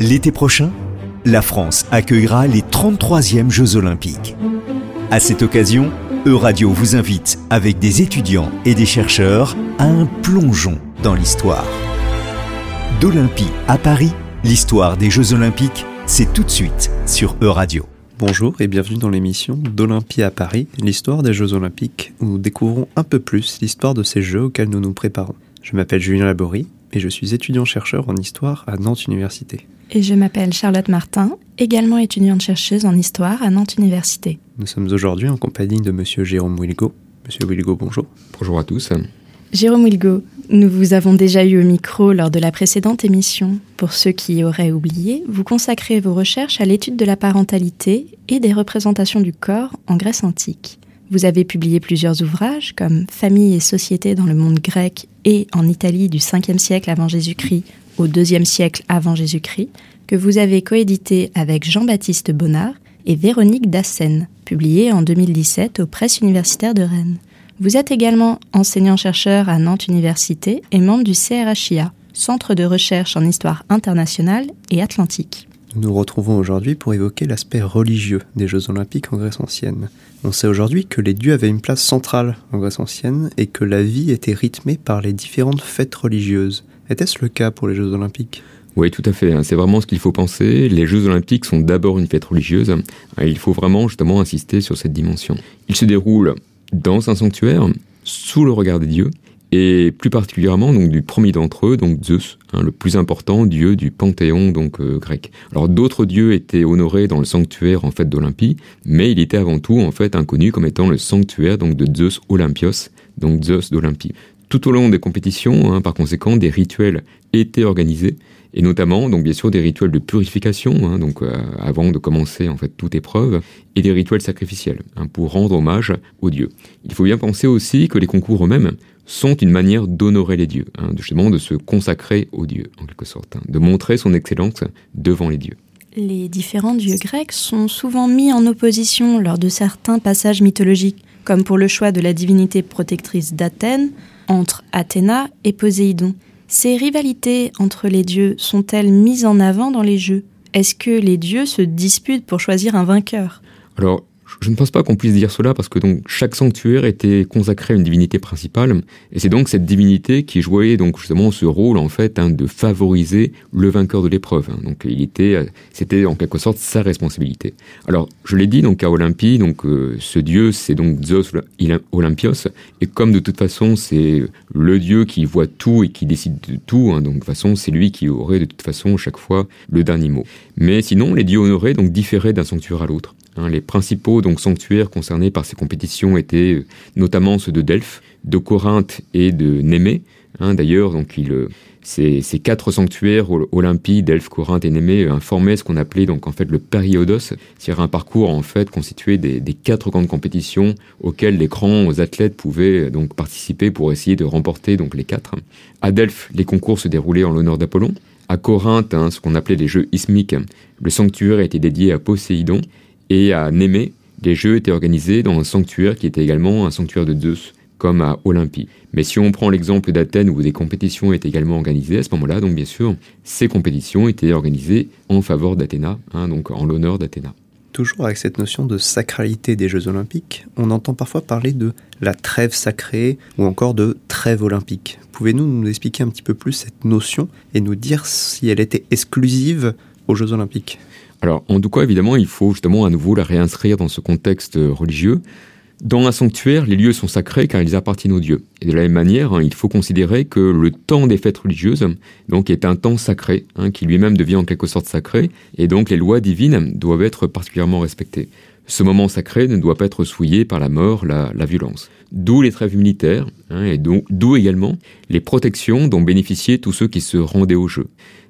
L'été prochain, la France accueillera les 33e Jeux olympiques. À cette occasion, Euradio vous invite, avec des étudiants et des chercheurs, à un plongeon dans l'histoire. D'Olympie à Paris, l'histoire des Jeux olympiques, c'est tout de suite sur Euradio. Bonjour et bienvenue dans l'émission d'Olympie à Paris, l'histoire des Jeux olympiques, où nous découvrons un peu plus l'histoire de ces Jeux auxquels nous nous préparons. Je m'appelle Julien Laborie et je suis étudiant-chercheur en histoire à Nantes Université. Et je m'appelle Charlotte Martin, également étudiante-chercheuse en histoire à Nantes Université. Nous sommes aujourd'hui en compagnie de Monsieur Jérôme Wilgo. Monsieur Wilgo, bonjour. Bonjour à tous. Jérôme Wilgo, nous vous avons déjà eu au micro lors de la précédente émission. Pour ceux qui auraient oublié, vous consacrez vos recherches à l'étude de la parentalité et des représentations du corps en Grèce antique. Vous avez publié plusieurs ouvrages comme Famille et société dans le monde grec et en Italie du 5e siècle avant Jésus-Christ au 2e siècle avant Jésus-Christ, que vous avez coédité avec Jean-Baptiste Bonnard et Véronique Dassen, publié en 2017 aux presses universitaires de Rennes. Vous êtes également enseignant-chercheur à Nantes Université et membre du CRHIA, Centre de recherche en histoire internationale et atlantique. Nous nous retrouvons aujourd'hui pour évoquer l'aspect religieux des Jeux olympiques en Grèce ancienne. On sait aujourd'hui que les dieux avaient une place centrale en Grèce ancienne et que la vie était rythmée par les différentes fêtes religieuses. Était-ce le cas pour les Jeux olympiques? Oui, tout à fait. Hein. C'est vraiment ce qu'il faut penser. Les Jeux olympiques sont d'abord une fête religieuse. Il faut vraiment justement insister sur cette dimension. Ils se déroulent dans un sanctuaire, sous le regard des dieux, et plus particulièrement donc du premier d'entre eux, donc Zeus, hein, le plus important dieu du panthéon donc euh, grec. Alors d'autres dieux étaient honorés dans le sanctuaire en fait d'Olympie, mais il était avant tout en fait inconnu comme étant le sanctuaire donc de Zeus Olympios, donc Zeus d'Olympie. Tout au long des compétitions, hein, par conséquent, des rituels étaient organisés et notamment donc bien sûr des rituels de purification, hein, euh, avant de commencer en fait toute épreuve, et des rituels sacrificiels hein, pour rendre hommage aux dieux. Il faut bien penser aussi que les concours eux-mêmes sont une manière d'honorer les dieux, justement de se consacrer aux dieux en quelque sorte, de montrer son excellence devant les dieux. Les différents dieux grecs sont souvent mis en opposition lors de certains passages mythologiques, comme pour le choix de la divinité protectrice d'Athènes entre Athéna et Poséidon. Ces rivalités entre les dieux sont-elles mises en avant dans les jeux? Est-ce que les dieux se disputent pour choisir un vainqueur? Je ne pense pas qu'on puisse dire cela parce que donc chaque sanctuaire était consacré à une divinité principale et c'est donc cette divinité qui jouait donc justement ce rôle en fait hein, de favoriser le vainqueur de l'épreuve. Hein. Donc il était, c'était en quelque sorte sa responsabilité. Alors je l'ai dit donc à Olympie, donc euh, ce dieu c'est donc Zeus Olympios et comme de toute façon c'est le dieu qui voit tout et qui décide de tout, hein, donc de toute façon c'est lui qui aurait de toute façon chaque fois le dernier mot. Mais sinon les dieux honorés donc différaient d'un sanctuaire à l'autre. Hein, les principaux donc sanctuaires concernés par ces compétitions étaient euh, notamment ceux de Delphes, de Corinthe et de Némée. Hein, d'ailleurs, euh, ces, quatre sanctuaires Olympie, Delphes, Corinthe et Némée informaient ce qu'on appelait donc en fait le périodos, c'est-à-dire un parcours en fait constitué des, quatre grandes compétitions auxquelles les grands athlètes pouvaient euh, donc participer pour essayer de remporter donc les quatre. À Delphes, les concours se déroulaient en l'honneur d'Apollon. À Corinthe, hein, ce qu'on appelait les Jeux ismiques, le sanctuaire était dédié à Poséidon. Et à Némée, les Jeux étaient organisés dans un sanctuaire qui était également un sanctuaire de Zeus, comme à Olympie. Mais si on prend l'exemple d'Athènes où des compétitions étaient également organisées à ce moment-là, donc bien sûr, ces compétitions étaient organisées en faveur d'Athéna, hein, donc en l'honneur d'Athéna. Toujours avec cette notion de sacralité des Jeux olympiques, on entend parfois parler de la trêve sacrée ou encore de trêve olympique. Pouvez-vous nous expliquer un petit peu plus cette notion et nous dire si elle était exclusive aux Jeux olympiques? Alors, en tout cas, évidemment, il faut justement à nouveau la réinscrire dans ce contexte euh, religieux. Dans un sanctuaire, les lieux sont sacrés car ils appartiennent aux dieux. Et de la même manière, hein, il faut considérer que le temps des fêtes religieuses est un temps sacré, hein, qui lui-même devient en quelque sorte sacré, et donc les lois divines doivent être particulièrement respectées. Ce moment sacré ne doit pas être souillé par la mort, la, violence. D'où les trêves militaires, hein, et d'où également les protections dont bénéficiaient tous ceux qui se rendaient au jeu.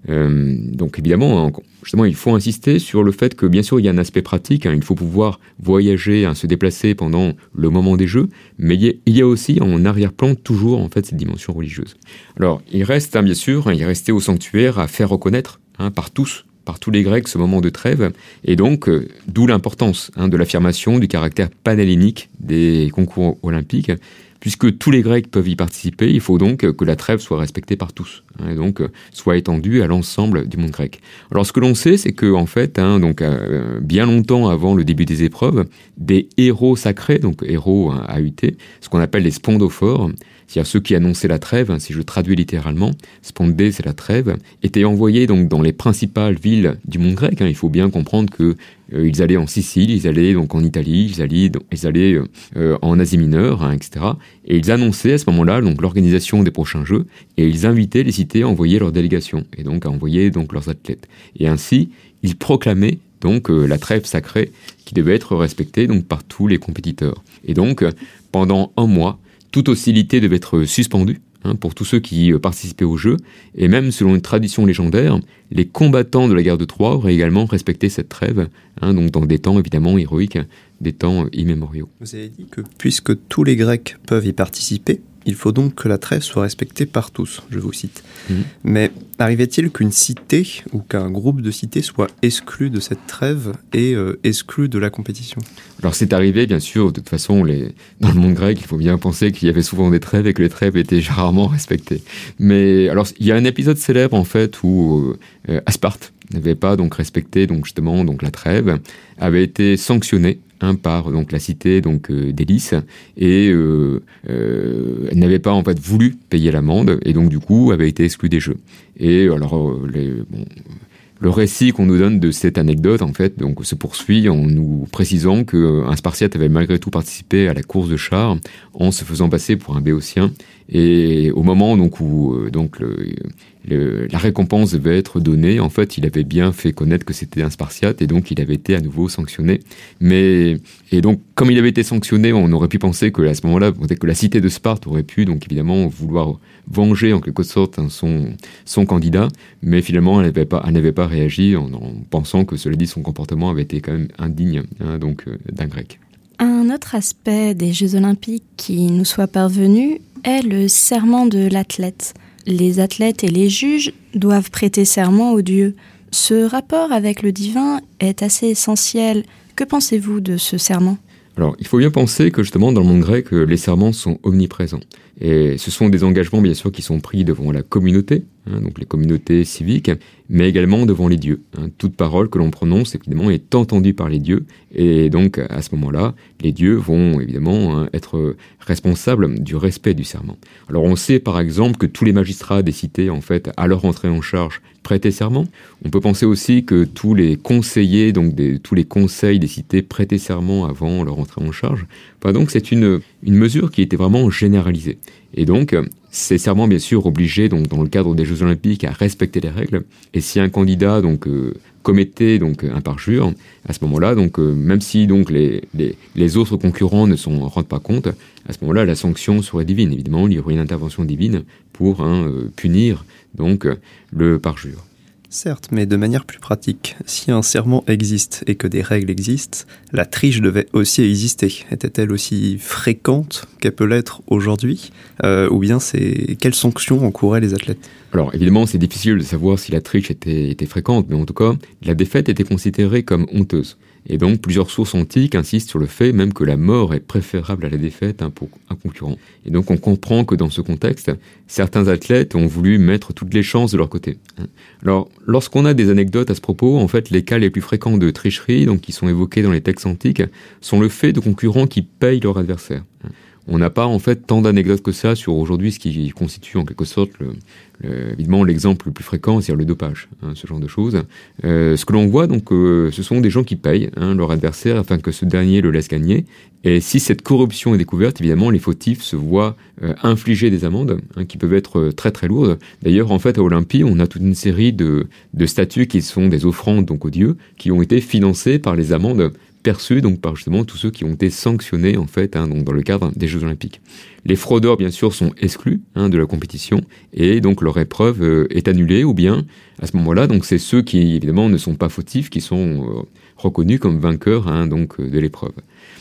Euh, donc évidemment, justement, il faut insister sur le fait que bien sûr il y a un aspect pratique, hein, il faut pouvoir voyager, hein, se déplacer pendant le moment des jeux, mais il y a aussi en arrière-plan toujours en fait cette dimension religieuse. Alors il reste bien sûr, il restait au sanctuaire à faire reconnaître par tous par tous les Grecs ce moment de trêve, et donc euh, d'où l'importance hein, de l'affirmation du caractère panhellénique des concours olympiques, puisque tous les Grecs peuvent y participer, il faut donc que la trêve soit respectée par tous, hein, et donc soit étendue à l'ensemble du monde grec. Alors ce que l'on sait, c'est que en fait, hein, donc euh, bien longtemps avant le début des épreuves, des héros sacrés, donc héros hein, AUT, ce qu'on appelle les spondophores, c'est-à-dire ceux qui annonçaient la trêve, hein, si je traduis littéralement, spondé c'est la trêve, étaient envoyés donc dans les principales villes du monde grec. Hein. Il faut bien comprendre que euh, ils allaient en Sicile, ils allaient donc en Italie, ils allaient, ils allaient euh, euh, en Asie mineure, hein, etc. Et ils annonçaient à ce moment-là donc l'organisation des prochains Jeux et ils invitaient les cités à envoyer leurs délégations et donc à envoyer donc leurs athlètes. Et ainsi, ils proclamaient donc la trêve sacrée qui devait être respectée donc par tous les compétiteurs. Et donc pendant un mois, toute hostilité devait être suspendue hein, pour tous ceux qui euh, participaient au jeu, et même selon une tradition légendaire, les combattants de la guerre de Troie auraient également respecté cette trêve, hein, donc dans des temps évidemment héroïques, des temps immémoriaux. Vous avez dit que puisque tous les Grecs peuvent y participer, il faut donc que la trêve soit respectée par tous, je vous cite. Mhm. Mais arrivait-il qu'une cité ou qu'un groupe de cités soit exclu de cette trêve et euh, exclu de la compétition? Alors c'est arrivé, bien sûr, de toute façon, les... dans le monde grec, il faut bien penser qu'il y avait souvent des trêves et que les trêves étaient rarement respectées. Mais alors, il y a un épisode célèbre, en fait, où euh, Asparte n'avait pas donc respecté donc justement donc la trêve, avait été sanctionné un par donc la cité donc euh, et euh, euh, elle n'avait pas en fait voulu payer l'amende et donc du coup avait été exclue des jeux. Et alors les, bon, le récit qu'on nous donne de cette anecdote, en fait, donc, se poursuit en nous précisant qu'un Spartiate avait malgré tout participé à la course de chars en se faisant passer pour un Béotien. Et au moment donc, où la récompense devait être donnée. En fait, il avait bien fait connaître que c'était un Spartiate et donc il avait été à nouveau sanctionné. Mais et donc, comme il avait été sanctionné, on aurait pu penser que à ce moment-là, que la cité de Sparte aurait pu donc évidemment vouloir venger en quelque sorte hein, son son candidat, mais finalement, elle n'avait pas, elle n'avait pas réagi en, pensant que cela dit, son comportement avait été quand même indigne hein, donc euh, d'un grec. Un autre aspect des Jeux Olympiques qui nous soit parvenu est le serment de l'athlète les athlètes et les juges doivent prêter serment aux dieux. Ce rapport avec le divin est assez essentiel. Que pensez-vous de ce serment? Alors, il faut bien penser que justement, dans le monde grec, les serments sont omniprésents. Et ce sont des engagements, bien sûr, qui sont pris devant la communauté, hein, donc les communautés civiques, mais également devant les dieux. Hein. Toute parole que l'on prononce, évidemment, est entendue par les dieux. Et donc, à ce moment-là, les dieux vont, évidemment, hein, être responsables du respect du serment. Alors, on sait, par exemple, que tous les magistrats des cités, en fait, à leur entrée en charge, prêtaient serment. On peut penser aussi que tous les conseillers, donc tous les conseils des cités prêtaient serment avant leur entrée en charge. Donc c'est une, une mesure qui était vraiment généralisée. Et donc, ces serments, bien sûr, obligeaient, donc, dans le cadre des Jeux Olympiques, à respecter les règles. Et si un candidat donc euh, commettait donc un parjure, à ce moment-là, donc euh, même si donc les, les, les, autres concurrents ne s'en rendent pas compte, à ce moment-là, la sanction serait divine. Évidemment, il y aurait une intervention divine pour hein, euh, punir donc le parjure. Certes, mais de manière plus pratique, si un serment existe et que des règles existent, la triche devait aussi exister. Était-elle aussi fréquente qu'elle peut l'être aujourd'hui euh, Ou bien c'est quelles sanctions encouraient les athlètes? Alors évidemment, c'est difficile de savoir si la triche était, était fréquente, mais en tout cas, la défaite était considérée comme honteuse. Et donc, plusieurs sources antiques insistent sur le fait même que la mort est préférable à la défaite hein, pour un concurrent. Et donc, on comprend que dans ce contexte, certains athlètes ont voulu mettre toutes les chances de leur côté. Hein. Alors, lorsqu'on a des anecdotes à ce propos, en fait, les cas les plus fréquents de tricherie, donc qui sont évoqués dans les textes antiques, sont le fait de concurrents qui payent leur adversaire. On n'a pas en fait tant d'anecdotes que ça sur aujourd'hui ce qui constitue en quelque sorte évidemment l'exemple le plus fréquent, c'est le dopage, hein, ce genre de choses. Euh, ce que l'on voit donc, euh, ce sont des gens qui payent hein, leur adversaire afin que ce dernier le laisse gagner. Et si cette corruption est découverte, évidemment, les fautifs se voient euh, infliger des amendes hein, qui peuvent être très très lourdes. D'ailleurs, en fait, à Olympie, on a toute une série de, de statues qui sont des offrandes donc aux dieux, qui ont été financées par les amendes perçus donc par justement tous ceux qui ont été sanctionnés en fait hein, dans le cadre des Jeux Olympiques. Les fraudeurs bien sûr sont exclus hein, de la compétition et donc leur épreuve euh, est annulée ou bien à ce moment-là donc c'est ceux qui évidemment ne sont pas fautifs qui sont euh, reconnus comme vainqueurs hein, donc euh, de l'épreuve.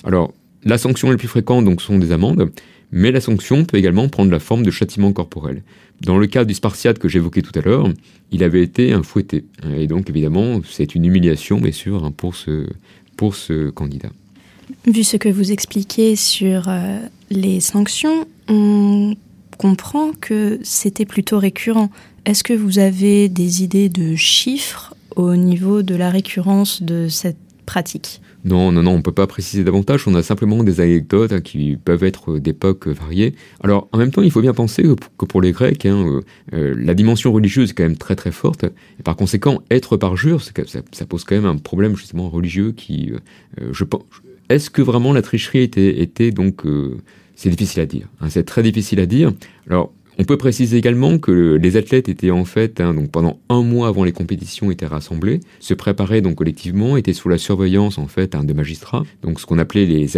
Alors la sanction la plus fréquente donc sont des amendes, mais la sanction peut également prendre la forme de châtiment corporel. Dans le cas du Spartiate que j'évoquais tout à l'heure, il avait été un fouetté. Et donc évidemment, c'est une humiliation, bien sûr, pour ce, pour ce candidat. Vu ce que vous expliquez sur euh, les sanctions, on comprend que c'était plutôt récurrent. Est-ce que vous avez des idées de chiffres au niveau de la récurrence de cette pratique non, non, non, on ne peut pas préciser davantage. On a simplement des anecdotes hein, qui peuvent être d'époques variées. Alors, en même temps, il faut bien penser que pour les Grecs, hein, euh, euh, la dimension religieuse est quand même très très forte. Et par conséquent, être parjure, ça, ça pose quand même un problème justement religieux qui, euh, je pense, est-ce que vraiment la tricherie était, était donc, c'est difficile à dire. Hein, c'est très difficile à dire. Alors, on peut préciser également que les athlètes étaient en fait, hein, donc pendant un mois avant les compétitions, étaient rassemblés, se préparaient donc collectivement, étaient sous la surveillance en fait hein, de magistrats, donc ce qu'on appelait les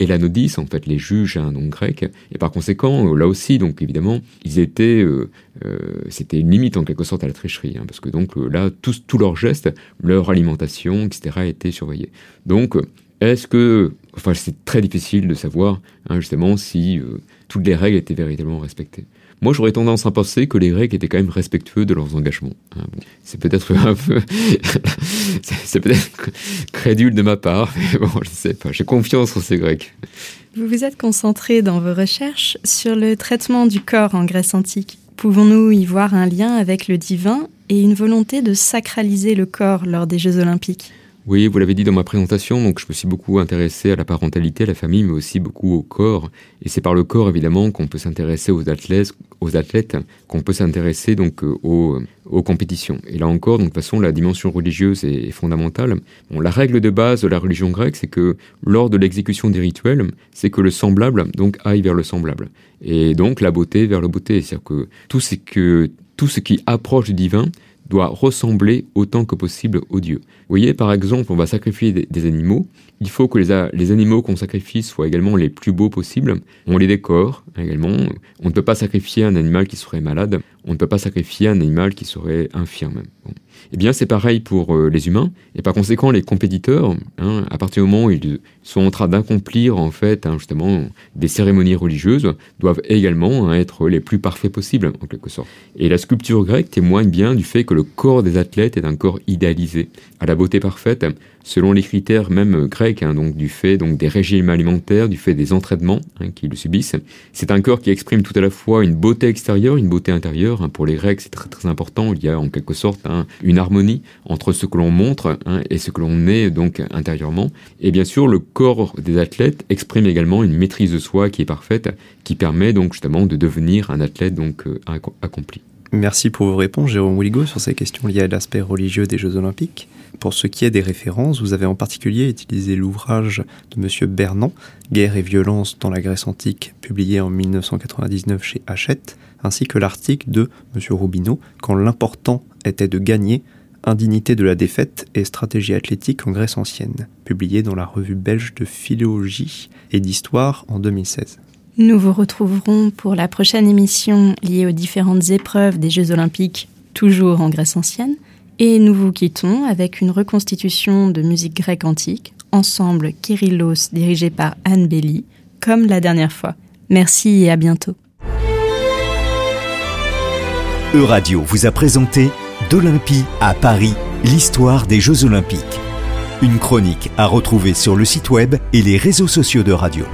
Elanodis, en fait les juges hein, donc grecs, et par conséquent là aussi donc évidemment ils étaient, euh, euh, c'était une limite en quelque sorte à la tricherie, parce que donc euh, là tous tous leurs gestes, leur alimentation, etc. étaient surveillés. Donc est-ce que, enfin c'est très difficile de savoir justement si toutes les règles étaient véritablement respectées. Moi, j'aurais tendance à penser que les Grecs étaient quand même respectueux de leurs engagements. Hein, c'est peut-être un peu, c'est peut-être crédule de ma part, mais bon, je sais pas. J'ai confiance en ces Grecs. Vous vous êtes concentré dans vos recherches sur le traitement du corps en Grèce antique. Pouvons-nous y voir un lien avec le divin et une volonté de sacraliser le corps lors des Jeux olympiques? Oui, vous l'avez dit dans ma présentation, donc je me suis beaucoup intéressé à la parentalité, à la famille, mais aussi beaucoup au corps. Et c'est par le corps, évidemment, qu'on peut s'intéresser aux athlètes, aux athlètes, qu'on peut s'intéresser donc euh, aux, aux, compétitions. Et là encore, de toute façon, la dimension religieuse est, fondamentale. La règle de base de la religion grecque, c'est que lors de l'exécution des rituels, c'est que le semblable donc aille vers le semblable, et donc la beauté vers le beauté. C'est-à-dire que tout ce qui approche du divin doit ressembler autant que possible au Dieu. Vous voyez, par exemple, on va sacrifier des, animaux. Il faut que les, les animaux qu'on sacrifie soient également les plus beaux possibles. On les décore également. On ne peut pas sacrifier un animal qui serait malade. On ne peut pas sacrifier un animal qui serait infirme. Eh bien, c'est pareil pour euh, les humains. Et par conséquent, les compétiteurs, hein, à partir du moment où ils sont en train d'accomplir, en fait, hein, justement, des cérémonies religieuses, doivent également hein, être les plus parfaits possibles, en quelque sorte. Et la sculpture grecque témoigne bien du fait que le corps des athlètes est un corps idéalisé, à la beauté parfaite, selon les critères même grecs, hein, donc du fait donc des régimes alimentaires, du fait des entraînements hein, qu'ils subissent. C'est un corps qui exprime tout à la fois une beauté extérieure, une beauté intérieure. Hein. Pour les Grecs, c'est très important. Il y a en quelque sorte une harmonie entre ce que l'on montre et ce que l'on est donc intérieurement. Et bien sûr, le corps des athlètes exprime également une maîtrise de soi qui est parfaite, qui permet donc justement de devenir un athlète donc euh, accompli. Merci pour vos réponses, Jérôme Willigo, sur ces questions liées à l'aspect religieux des Jeux Olympiques. Pour ce qui est des références, vous avez en particulier utilisé l'ouvrage de M. Bernan, Guerre et violence dans la Grèce antique, publié en 1999 chez Hachette, ainsi que l'article de M. Roubineau, Quand l'important était de gagner, Indignité de la défaite et stratégie athlétique en Grèce ancienne, publié dans la revue belge de philologie et d'histoire en 2016. Nous vous retrouverons pour la prochaine émission liée aux différentes épreuves des Jeux olympiques, toujours en Grèce ancienne, et nous vous quittons avec une reconstitution de musique grecque antique, ensemble Kyrillos dirigé par Anne Belli, comme la dernière fois. Merci et à bientôt. Euradio vous a présenté D'Olympie à Paris, l'histoire des Jeux Olympiques. Une chronique à retrouver sur le site web et les réseaux sociaux de radio.